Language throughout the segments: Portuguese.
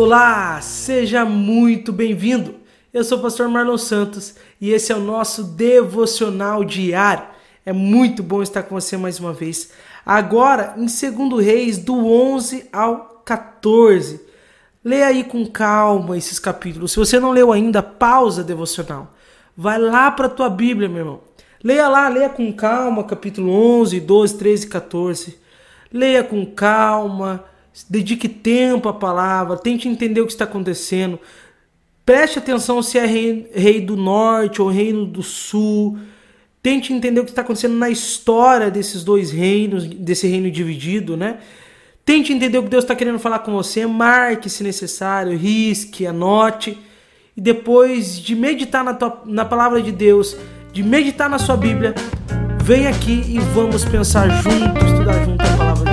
Olá, seja muito bem-vindo. Eu sou o pastor Marlon Santos e esse é o nosso devocional diário. É muito bom estar com você mais uma vez. Agora, em 2 Reis, do 11 ao 14. Leia aí com calma esses capítulos. Se você não leu ainda, pausa devocional. Vai lá para a tua Bíblia, meu irmão. Leia lá, leia com calma, capítulo 11, 12, 13 e 14. Leia com calma dedique tempo à palavra, tente entender o que está acontecendo. Preste atenção se é rei, rei do norte ou reino do sul. Tente entender o que está acontecendo na história desses dois reinos, desse reino dividido, né? Tente entender o que Deus está querendo falar com você. Marque se necessário, risque, anote. E depois de meditar na, tua, na palavra de Deus, de meditar na sua Bíblia, vem aqui e vamos pensar juntos, estudar junto a palavra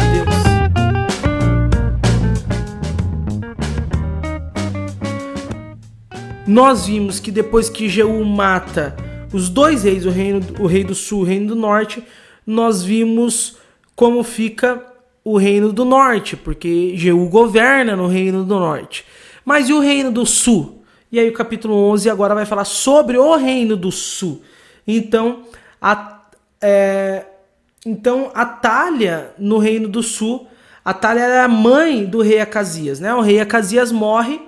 nós vimos que depois que Jeú mata os dois reis, o, reino, o rei do sul e o reino do norte, nós vimos como fica o reino do norte, porque Jeú governa no reino do norte. Mas e o reino do sul? E aí o capítulo 11 agora vai falar sobre o reino do sul. Então, a, é, então no reino do sul, Atalha era a mãe do rei Acasias, né? O rei Acasias morre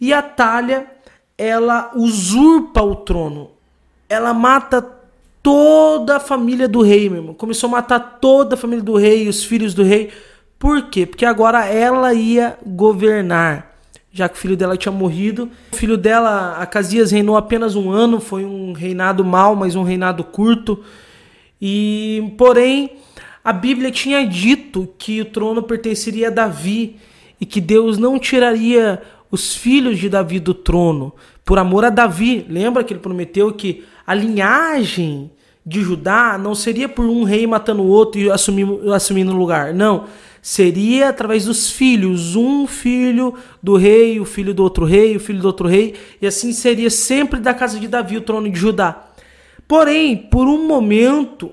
e Atalha ela usurpa o trono. Ela mata toda a família do rei, meu irmão. Começou a matar toda a família do rei, os filhos do rei. Por quê? Porque agora ela ia governar, já que o filho dela tinha morrido. O filho dela, Acasias, reinou apenas um ano, foi um reinado mau, mas um reinado curto. E, porém, a Bíblia tinha dito que o trono pertenceria a Davi e que Deus não tiraria os filhos de Davi do trono, por amor a Davi. Lembra que ele prometeu que a linhagem de Judá não seria por um rei matando o outro e assumindo, assumindo o lugar. Não. Seria através dos filhos, um filho do rei, o filho do outro rei, o filho do outro rei, e assim seria sempre da casa de Davi o trono de Judá. Porém, por um momento,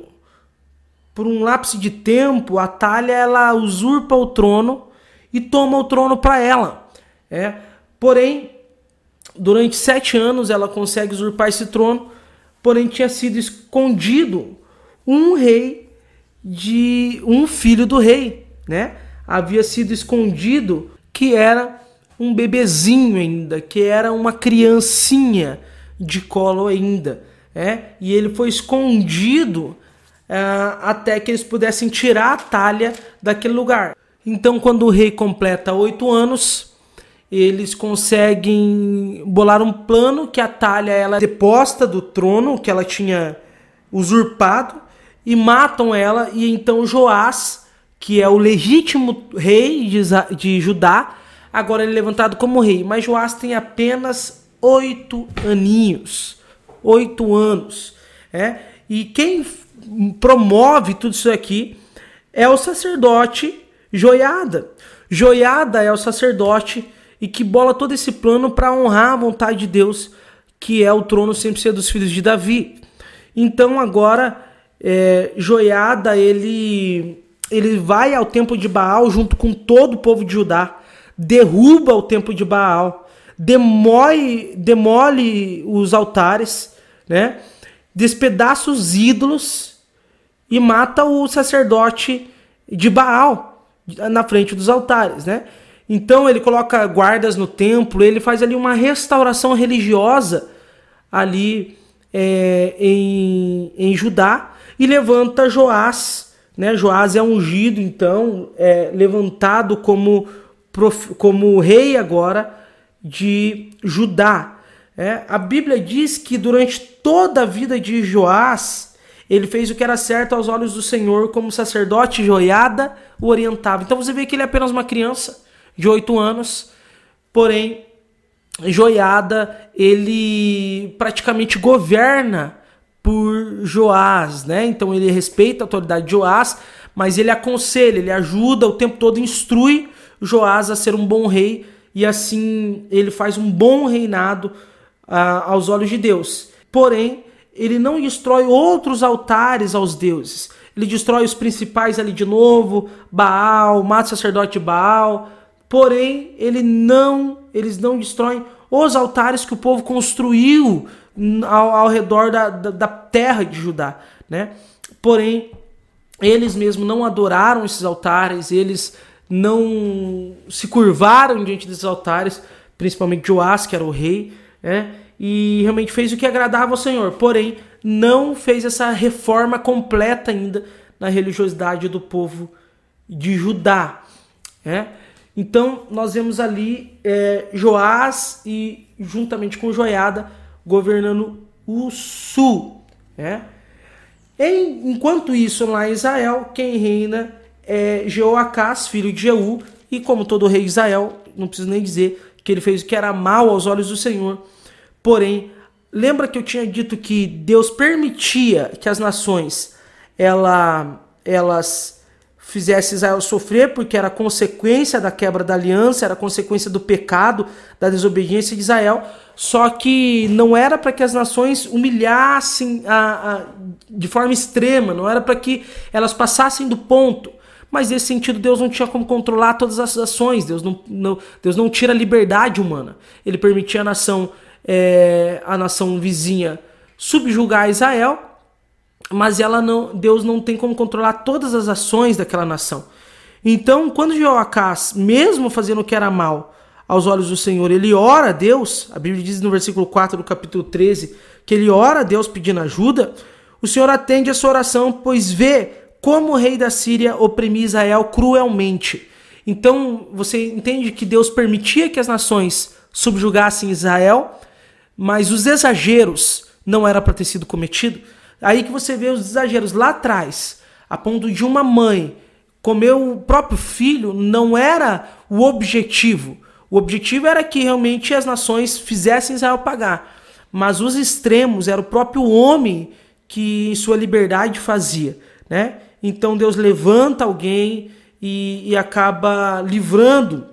por um lapso de tempo, a Talha ela usurpa o trono e toma o trono para ela. É. Porém, durante sete anos ela consegue usurpar esse trono, porém tinha sido escondido um rei de um filho do rei, né? Havia sido escondido que era um bebezinho ainda, que era uma criancinha de colo ainda, é? E ele foi escondido uh, até que eles pudessem tirar a talha daquele lugar. Então, quando o rei completa oito anos, eles conseguem bolar um plano que a Talha ela deposta do trono que ela tinha usurpado e matam ela e então Joás, que é o legítimo rei de, de Judá, agora ele é levantado como rei, mas Joás tem apenas oito aninhos, oito anos, é? E quem promove tudo isso aqui é o sacerdote Joiada. Joiada é o sacerdote e que bola todo esse plano para honrar a vontade de Deus, que é o trono sempre ser dos filhos de Davi. Então agora é, Joiada ele ele vai ao templo de Baal junto com todo o povo de Judá, derruba o templo de Baal, demole, demole os altares, né? despedaça os ídolos e mata o sacerdote de Baal na frente dos altares, né? Então ele coloca guardas no templo, ele faz ali uma restauração religiosa ali é, em, em Judá e levanta Joás. Né? Joás é ungido, então, é levantado como, como rei agora de Judá. É, a Bíblia diz que durante toda a vida de Joás, ele fez o que era certo aos olhos do Senhor, como sacerdote Joiada o orientava. Então você vê que ele é apenas uma criança de oito anos, porém Joiada ele praticamente governa por Joás, né? Então ele respeita a autoridade de Joás, mas ele aconselha, ele ajuda o tempo todo, instrui Joás a ser um bom rei e assim ele faz um bom reinado uh, aos olhos de Deus. Porém, ele não destrói outros altares aos deuses. Ele destrói os principais ali de novo, Baal, mata o sacerdote Baal, Porém, ele não, eles não destroem os altares que o povo construiu ao, ao redor da, da, da, terra de Judá, né? Porém, eles mesmos não adoraram esses altares, eles não se curvaram diante desses altares, principalmente Joás, que era o rei, né? E realmente fez o que agradava ao Senhor, porém não fez essa reforma completa ainda na religiosidade do povo de Judá, né? Então nós vemos ali é, Joás e juntamente com Joiada governando o sul. Né? Em, enquanto isso, lá em Israel, quem reina é Jeoacás, filho de Jeú, e como todo rei de Israel, não preciso nem dizer que ele fez o que era mal aos olhos do Senhor. Porém, lembra que eu tinha dito que Deus permitia que as nações ela, elas fizesse Israel sofrer, porque era consequência da quebra da aliança, era consequência do pecado, da desobediência de Israel. Só que não era para que as nações humilhassem a, a, de forma extrema, não era para que elas passassem do ponto. Mas nesse sentido, Deus não tinha como controlar todas as ações, Deus não, não Deus não tira a liberdade humana. Ele permitia a nação, é, a nação vizinha subjugar Israel, mas ela não, Deus não tem como controlar todas as ações daquela nação. Então, quando Jeoacás, mesmo fazendo o que era mal aos olhos do Senhor, ele ora a Deus, a Bíblia diz no versículo 4 do capítulo 13, que ele ora a Deus pedindo ajuda, o Senhor atende a sua oração, pois vê como o rei da Síria oprimia Israel cruelmente. Então, você entende que Deus permitia que as nações subjugassem Israel, mas os exageros não era para ter sido cometido. Aí que você vê os exageros lá atrás, a ponto de uma mãe comer o próprio filho, não era o objetivo. O objetivo era que realmente as nações fizessem Israel pagar. Mas os extremos era o próprio homem que em sua liberdade fazia, né? Então Deus levanta alguém e, e acaba livrando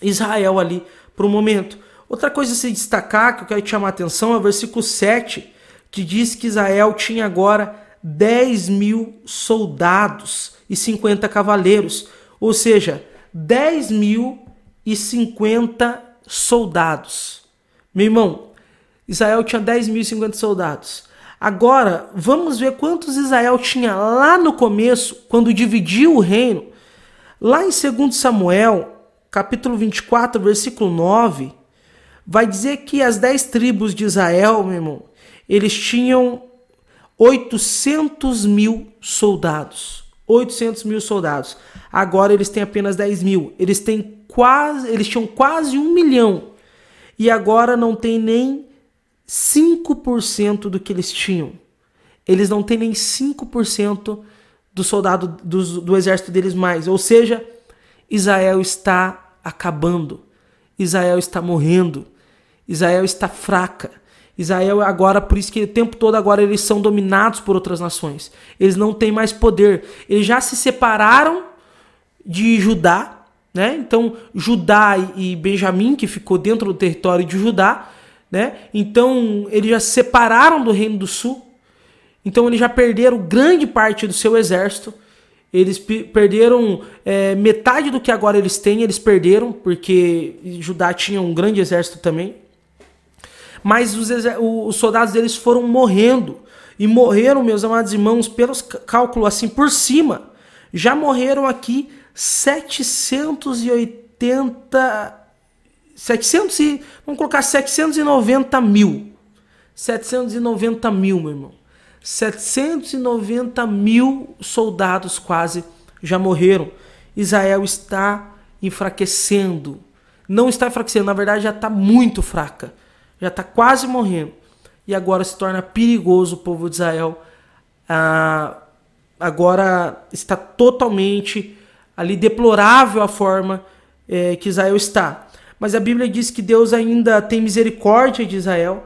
Israel ali para o momento. Outra coisa a se destacar, que eu quero te chamar a atenção, é o versículo 7, que diz que Israel tinha agora 10 mil soldados e 50 cavaleiros, ou seja, 10 mil e 50 soldados. Meu irmão, Israel tinha 10 mil e 50 soldados. Agora, vamos ver quantos Israel tinha lá no começo, quando dividiu o reino. Lá em 2 Samuel, capítulo 24, versículo 9, vai dizer que as 10 tribos de Israel, meu irmão, eles tinham 800 mil soldados. 800 mil soldados. Agora eles têm apenas 10 mil. Eles têm quase, eles tinham quase um milhão. E agora não tem nem 5% do que eles tinham. Eles não têm nem 5% do soldado do, do exército deles mais. Ou seja, Israel está acabando. Israel está morrendo. Israel está fraca. Israel agora, por isso que o tempo todo agora eles são dominados por outras nações. Eles não têm mais poder. Eles já se separaram de Judá, né? Então Judá e Benjamim, que ficou dentro do território de Judá, né? Então eles já se separaram do reino do sul. Então eles já perderam grande parte do seu exército. Eles perderam é, metade do que agora eles têm, eles perderam, porque Judá tinha um grande exército também mas os, os soldados deles foram morrendo. E morreram, meus amados irmãos, pelos cálculos assim por cima. Já morreram aqui 780. 700 e, vamos colocar 790 mil. 790 mil, meu irmão. 790 mil soldados quase já morreram. Israel está enfraquecendo. Não está enfraquecendo, na verdade já está muito fraca já está quase morrendo. E agora se torna perigoso o povo de Israel. Ah, agora está totalmente ali deplorável a forma é, que Israel está. Mas a Bíblia diz que Deus ainda tem misericórdia de Israel.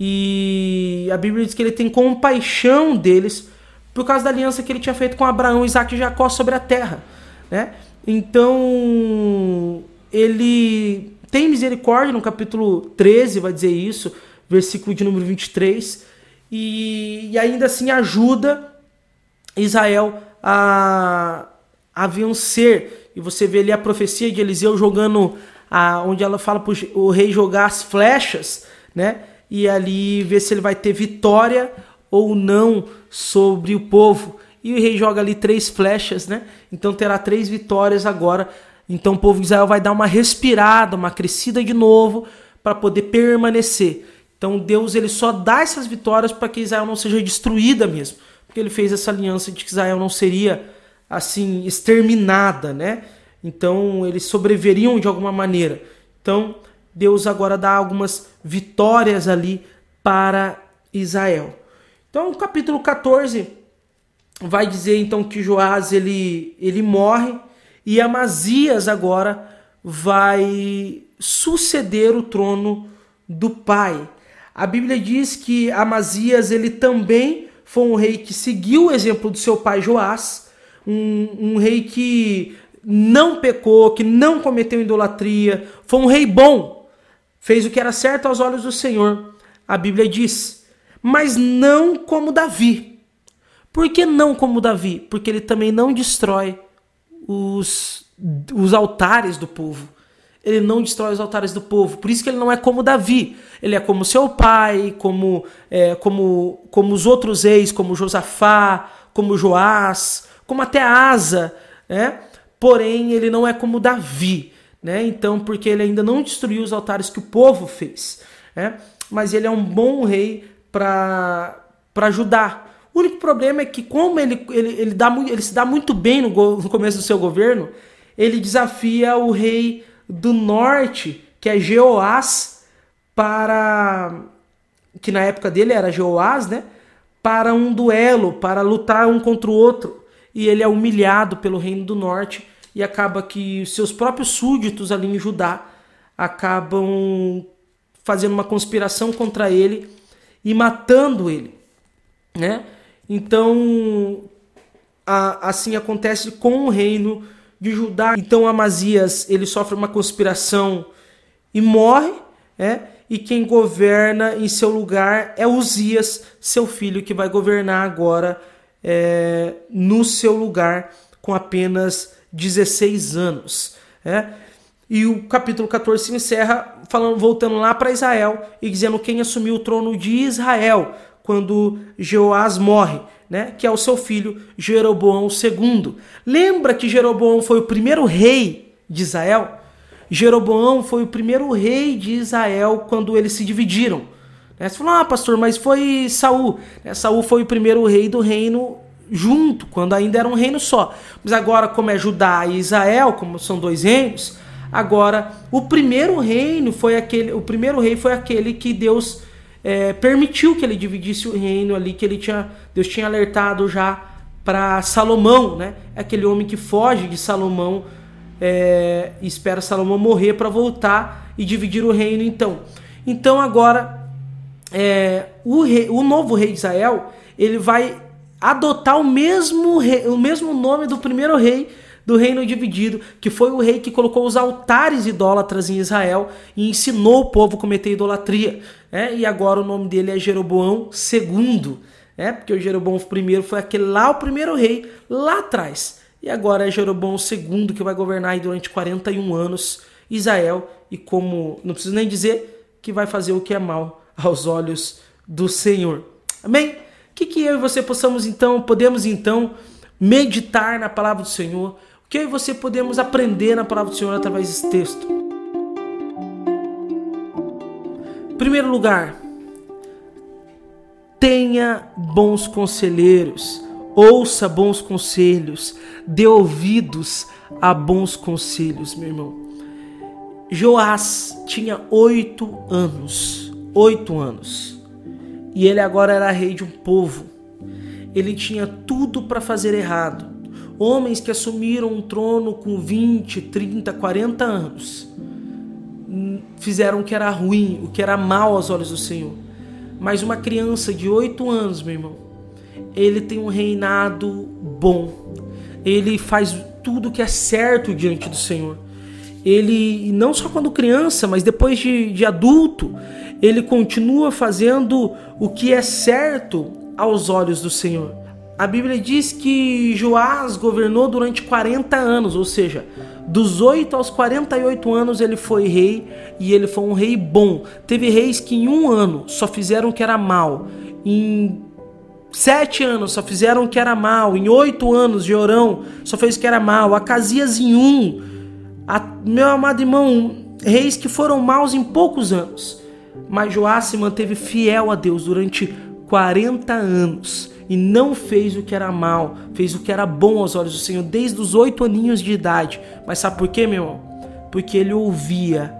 E a Bíblia diz que ele tem compaixão deles por causa da aliança que ele tinha feito com Abraão, Isaac e Jacó sobre a terra. Né? Então, ele tem misericórdia, no capítulo 13 vai dizer isso, versículo de número 23, e, e ainda assim ajuda Israel a, a vencer E você vê ali a profecia de Eliseu jogando, a, onde ela fala para o rei jogar as flechas, né? E ali ver se ele vai ter vitória ou não sobre o povo. E o rei joga ali três flechas, né? Então terá três vitórias agora. Então o povo de Israel vai dar uma respirada, uma crescida de novo para poder permanecer. Então Deus ele só dá essas vitórias para que Israel não seja destruída mesmo, porque ele fez essa aliança de que Israel não seria assim exterminada, né? Então eles sobreviveriam de alguma maneira. Então Deus agora dá algumas vitórias ali para Israel. Então o capítulo 14 vai dizer então que Joás ele ele morre e Amazias agora vai suceder o trono do pai. A Bíblia diz que Amazias ele também foi um rei que seguiu o exemplo do seu pai Joás, um, um rei que não pecou, que não cometeu idolatria, foi um rei bom, fez o que era certo aos olhos do Senhor. A Bíblia diz, mas não como Davi. Por que não como Davi? Porque ele também não destrói os, os altares do povo ele não destrói os altares do povo. Por isso que ele não é como Davi. Ele é como seu pai, como, é, como, como os outros reis, como Josafá, como Joás, como até Asa, né? Porém, ele não é como Davi, né? Então, porque ele ainda não destruiu os altares que o povo fez, né? Mas ele é um bom rei para para ajudar. O único problema é que como ele, ele, ele, dá, ele se dá muito bem no, no começo do seu governo, ele desafia o rei do norte, que é Jeoás, para. que na época dele era Jeoás, né? Para um duelo, para lutar um contra o outro. E ele é humilhado pelo reino do norte e acaba que seus próprios súditos ali em Judá acabam fazendo uma conspiração contra ele e matando ele, né? Então, a, assim acontece com o reino de Judá. Então Amazias ele sofre uma conspiração e morre, né? E quem governa em seu lugar é Uzias, seu filho, que vai governar agora é, no seu lugar com apenas 16 anos. Né? E o capítulo 14 se encerra falando, voltando lá para Israel e dizendo quem assumiu o trono de Israel quando Jeoás morre né, que é o seu filho Jeroboão II. Lembra que Jeroboão foi o primeiro rei de Israel? Jeroboão foi o primeiro rei de Israel quando eles se dividiram. Né? Você falou, ah, pastor, mas foi Saul. Né? Saul foi o primeiro rei do reino junto, quando ainda era um reino só. Mas agora, como é Judá e Israel, como são dois reinos, agora o primeiro reino foi aquele, o primeiro rei foi aquele que Deus é, permitiu que ele dividisse o reino ali, que ele tinha, Deus tinha alertado já para Salomão, né? É aquele homem que foge de Salomão é, espera Salomão morrer para voltar e dividir o reino. Então, então agora é, o, rei, o novo rei de Israel ele vai adotar o mesmo, rei, o mesmo nome do primeiro rei do reino dividido, que foi o rei que colocou os altares idólatras em Israel e ensinou o povo a cometer idolatria. Né? E agora o nome dele é Jeroboão II, né? porque o Jeroboão I foi aquele lá, o primeiro rei, lá atrás. E agora é Jeroboão II que vai governar durante 41 anos Israel e como, não preciso nem dizer, que vai fazer o que é mal aos olhos do Senhor. Amém? Que que eu e você possamos então, podemos então meditar na palavra do Senhor, que eu e você podemos aprender na palavra do Senhor através desse texto. Primeiro lugar, tenha bons conselheiros, ouça bons conselhos, dê ouvidos a bons conselhos, meu irmão. Joás tinha oito anos, oito anos, e ele agora era rei de um povo. Ele tinha tudo para fazer errado Homens que assumiram um trono com 20, 30, 40 anos fizeram o que era ruim, o que era mal aos olhos do Senhor. Mas uma criança de 8 anos, meu irmão, ele tem um reinado bom. Ele faz tudo que é certo diante do Senhor. Ele, não só quando criança, mas depois de, de adulto, ele continua fazendo o que é certo aos olhos do Senhor. A Bíblia diz que Joás governou durante 40 anos, ou seja, dos 8 aos 48 anos ele foi rei e ele foi um rei bom. Teve reis que em um ano só fizeram o que era mal, em sete anos só fizeram o que era mal, em oito anos Jorão só fez o que era mal, Acasias em um, a, meu amado irmão, reis que foram maus em poucos anos. Mas Joás se manteve fiel a Deus durante 40 anos e não fez o que era mal, fez o que era bom aos olhos do Senhor desde os oito aninhos de idade. Mas sabe por quê, meu irmão? Porque ele ouvia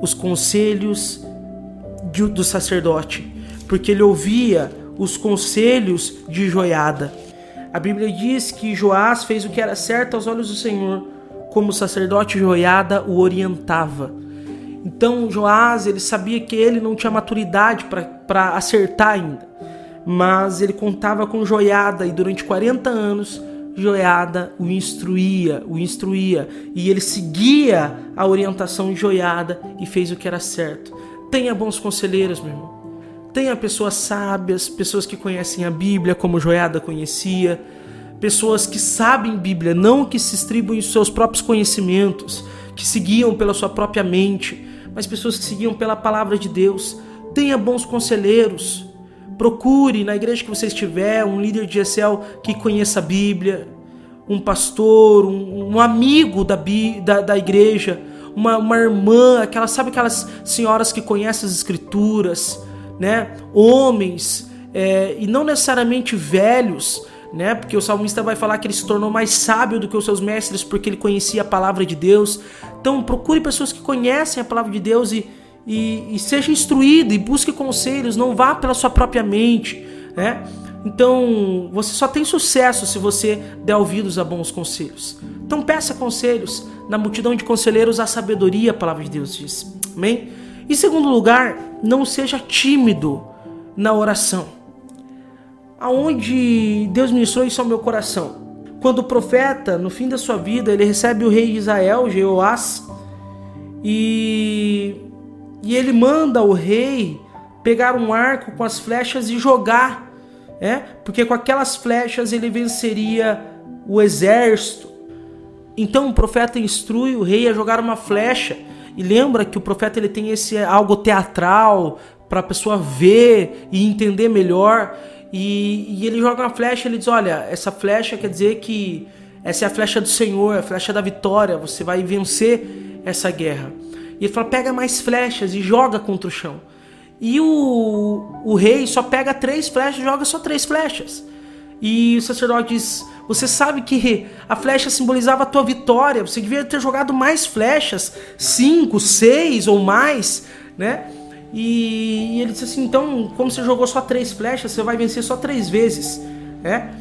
os conselhos do sacerdote, porque ele ouvia os conselhos de Joiada. A Bíblia diz que Joás fez o que era certo aos olhos do Senhor, como o sacerdote Joiada o orientava. Então Joás ele sabia que ele não tinha maturidade para acertar ainda mas ele contava com Joiada e durante 40 anos Joiada o instruía, o instruía e ele seguia a orientação de Joiada e fez o que era certo. Tenha bons conselheiros, meu irmão. Tenha pessoas sábias, pessoas que conhecem a Bíblia como Joiada conhecia, pessoas que sabem Bíblia, não que se estribam em seus próprios conhecimentos, que seguiam pela sua própria mente, mas pessoas que seguiam pela palavra de Deus. Tenha bons conselheiros, Procure na igreja que você estiver um líder de Excel que conheça a Bíblia, um pastor, um, um amigo da, da, da igreja, uma, uma irmã, aquela, sabe aquelas senhoras que conhecem as escrituras, né? Homens, é, e não necessariamente velhos, né? Porque o salmista vai falar que ele se tornou mais sábio do que os seus mestres porque ele conhecia a palavra de Deus. Então procure pessoas que conhecem a palavra de Deus e e, e seja instruído e busque conselhos, não vá pela sua própria mente, né? Então, você só tem sucesso se você der ouvidos a bons conselhos. Então, peça conselhos. Na multidão de conselheiros, a sabedoria, a palavra de Deus diz. Amém? Em segundo lugar, não seja tímido na oração. Aonde Deus ministrou isso ao meu coração. Quando o profeta, no fim da sua vida, ele recebe o rei de Israel, Jeoás, e e ele manda o rei pegar um arco com as flechas e jogar, é? Porque com aquelas flechas ele venceria o exército. Então o profeta instrui o rei a jogar uma flecha e lembra que o profeta ele tem esse algo teatral para a pessoa ver e entender melhor. E, e ele joga uma flecha, ele diz: Olha, essa flecha quer dizer que essa é a flecha do Senhor, a flecha da vitória, você vai vencer essa guerra. E ele fala: pega mais flechas e joga contra o chão. E o, o rei só pega três flechas joga só três flechas. E o sacerdote diz: Você sabe que a flecha simbolizava a tua vitória. Você devia ter jogado mais flechas, cinco, seis ou mais, né? E, e ele disse assim: Então, como você jogou só três flechas, você vai vencer só três vezes, né?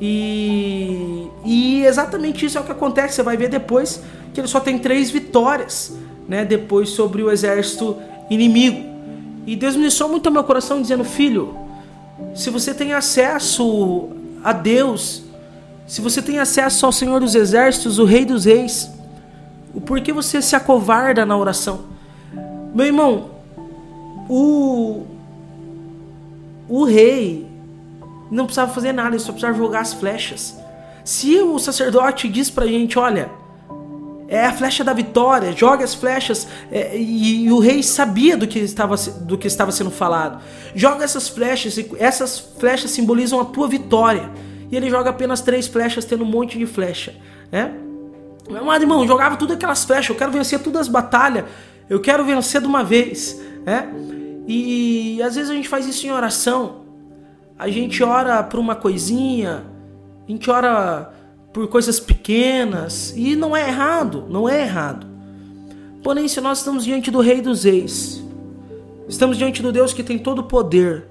E, e exatamente isso é o que acontece. Você vai ver depois que ele só tem três vitórias né, depois sobre o exército inimigo. E Deus ministrou muito ao meu coração dizendo: Filho, se você tem acesso a Deus, se você tem acesso ao Senhor dos Exércitos, o Rei dos Reis, o porquê você se acovarda na oração? Meu irmão, o, o rei não precisava fazer nada, ele só precisava jogar as flechas. Se o sacerdote diz pra gente: Olha é a flecha da vitória, joga as flechas, é, e, e, o rei sabia do que, estava, do que estava sendo falado. Joga essas flechas, e essas flechas simbolizam a tua vitória. E ele joga apenas três flechas, tendo um monte de flecha. Né? Meu amado irmão, jogava tudo aquelas flechas, eu quero vencer todas as batalhas, eu quero vencer de uma vez. Né? E, às vezes a gente faz isso em oração, a gente ora por uma coisinha, a gente ora por coisas pequenas, e não é errado, não é errado. Porém, se nós estamos diante do Rei dos Reis, estamos diante do Deus que tem todo o poder,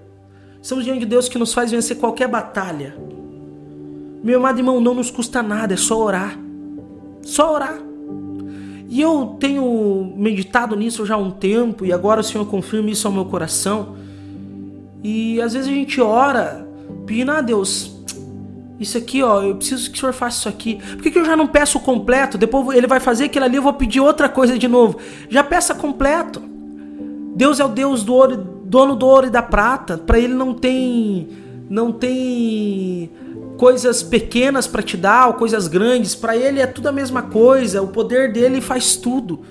estamos diante de Deus que nos faz vencer qualquer batalha. Meu amado irmão, não nos custa nada, é só orar. Só orar. E eu tenho meditado nisso já há um tempo, e agora o Senhor confirma isso ao meu coração. E às vezes a gente ora, pedindo a Deus, isso aqui, ó, eu preciso que o senhor faça isso aqui. Por que, que eu já não peço completo? Depois ele vai fazer aquilo ali, eu vou pedir outra coisa de novo. Já peça completo. Deus é o Deus do ouro, dono do ouro e da prata. Para ele não tem, não tem coisas pequenas para te dar, ou coisas grandes, para ele é tudo a mesma coisa, o poder dele faz tudo.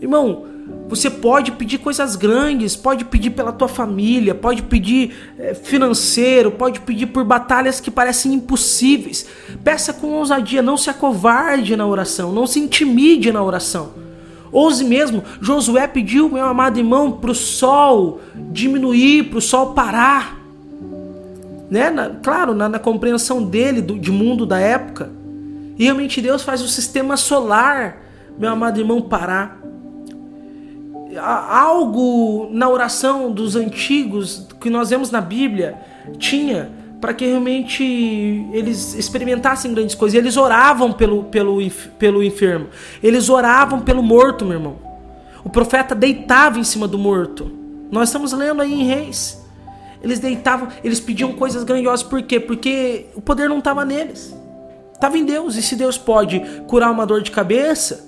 Irmão, você pode pedir coisas grandes, pode pedir pela tua família, pode pedir é, financeiro, pode pedir por batalhas que parecem impossíveis. Peça com ousadia, não se acovarde na oração, não se intimide na oração. Ouse mesmo, Josué pediu, meu amado irmão, para o sol diminuir, para o sol parar. Né? Na, claro, na, na, compreensão dele do, de mundo da época. E realmente Deus faz o sistema solar, meu amado irmão, parar algo na oração dos antigos que nós vemos na Bíblia tinha para que realmente eles experimentassem grandes coisas. Eles oravam pelo, pelo, pelo enfermo, eles oravam pelo morto, meu irmão. O profeta deitava em cima do morto. Nós estamos lendo aí em Reis. Eles deitavam, eles pediam coisas grandiosas, por quê? Porque o poder não estava neles, estava em Deus. E se Deus pode curar uma dor de cabeça,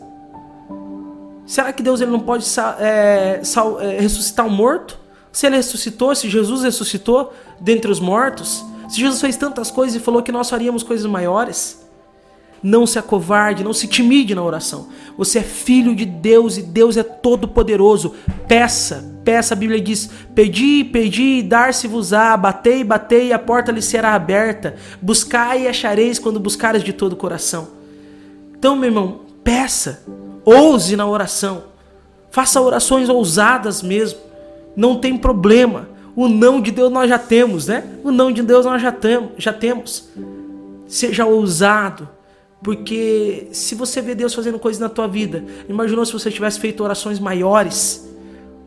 Será que Deus ele não pode é, é, ressuscitar um morto? Se ele ressuscitou, se Jesus ressuscitou dentre os mortos, se Jesus fez tantas coisas e falou que nós faríamos coisas maiores, não se acovarde, não se timide na oração. Você é filho de Deus e Deus é todo poderoso. Peça, peça. A Bíblia diz: Pedi, pedi, dar-se-vos-á, batei, batei, e a porta lhe será aberta. Buscai e achareis quando buscares de todo o coração. Então, meu irmão, peça. Ouse na oração. Faça orações ousadas mesmo. Não tem problema. O não de Deus nós já temos, né? O não de Deus nós já, já temos. Seja ousado. Porque se você vê Deus fazendo coisas na tua vida, imaginou se você tivesse feito orações maiores,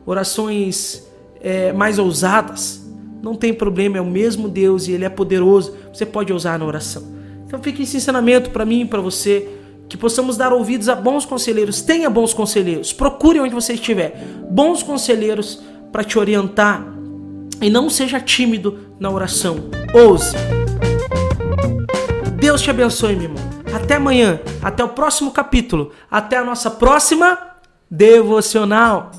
orações é, mais ousadas. Não tem problema, é o mesmo Deus e Ele é poderoso. Você pode ousar na oração. Então fique esse ensinamento para mim e para você que possamos dar ouvidos a bons conselheiros. Tenha bons conselheiros. Procure onde você estiver. Bons conselheiros para te orientar. E não seja tímido na oração. Ouse. Deus te abençoe, meu irmão. Até amanhã. Até o próximo capítulo. Até a nossa próxima devocional.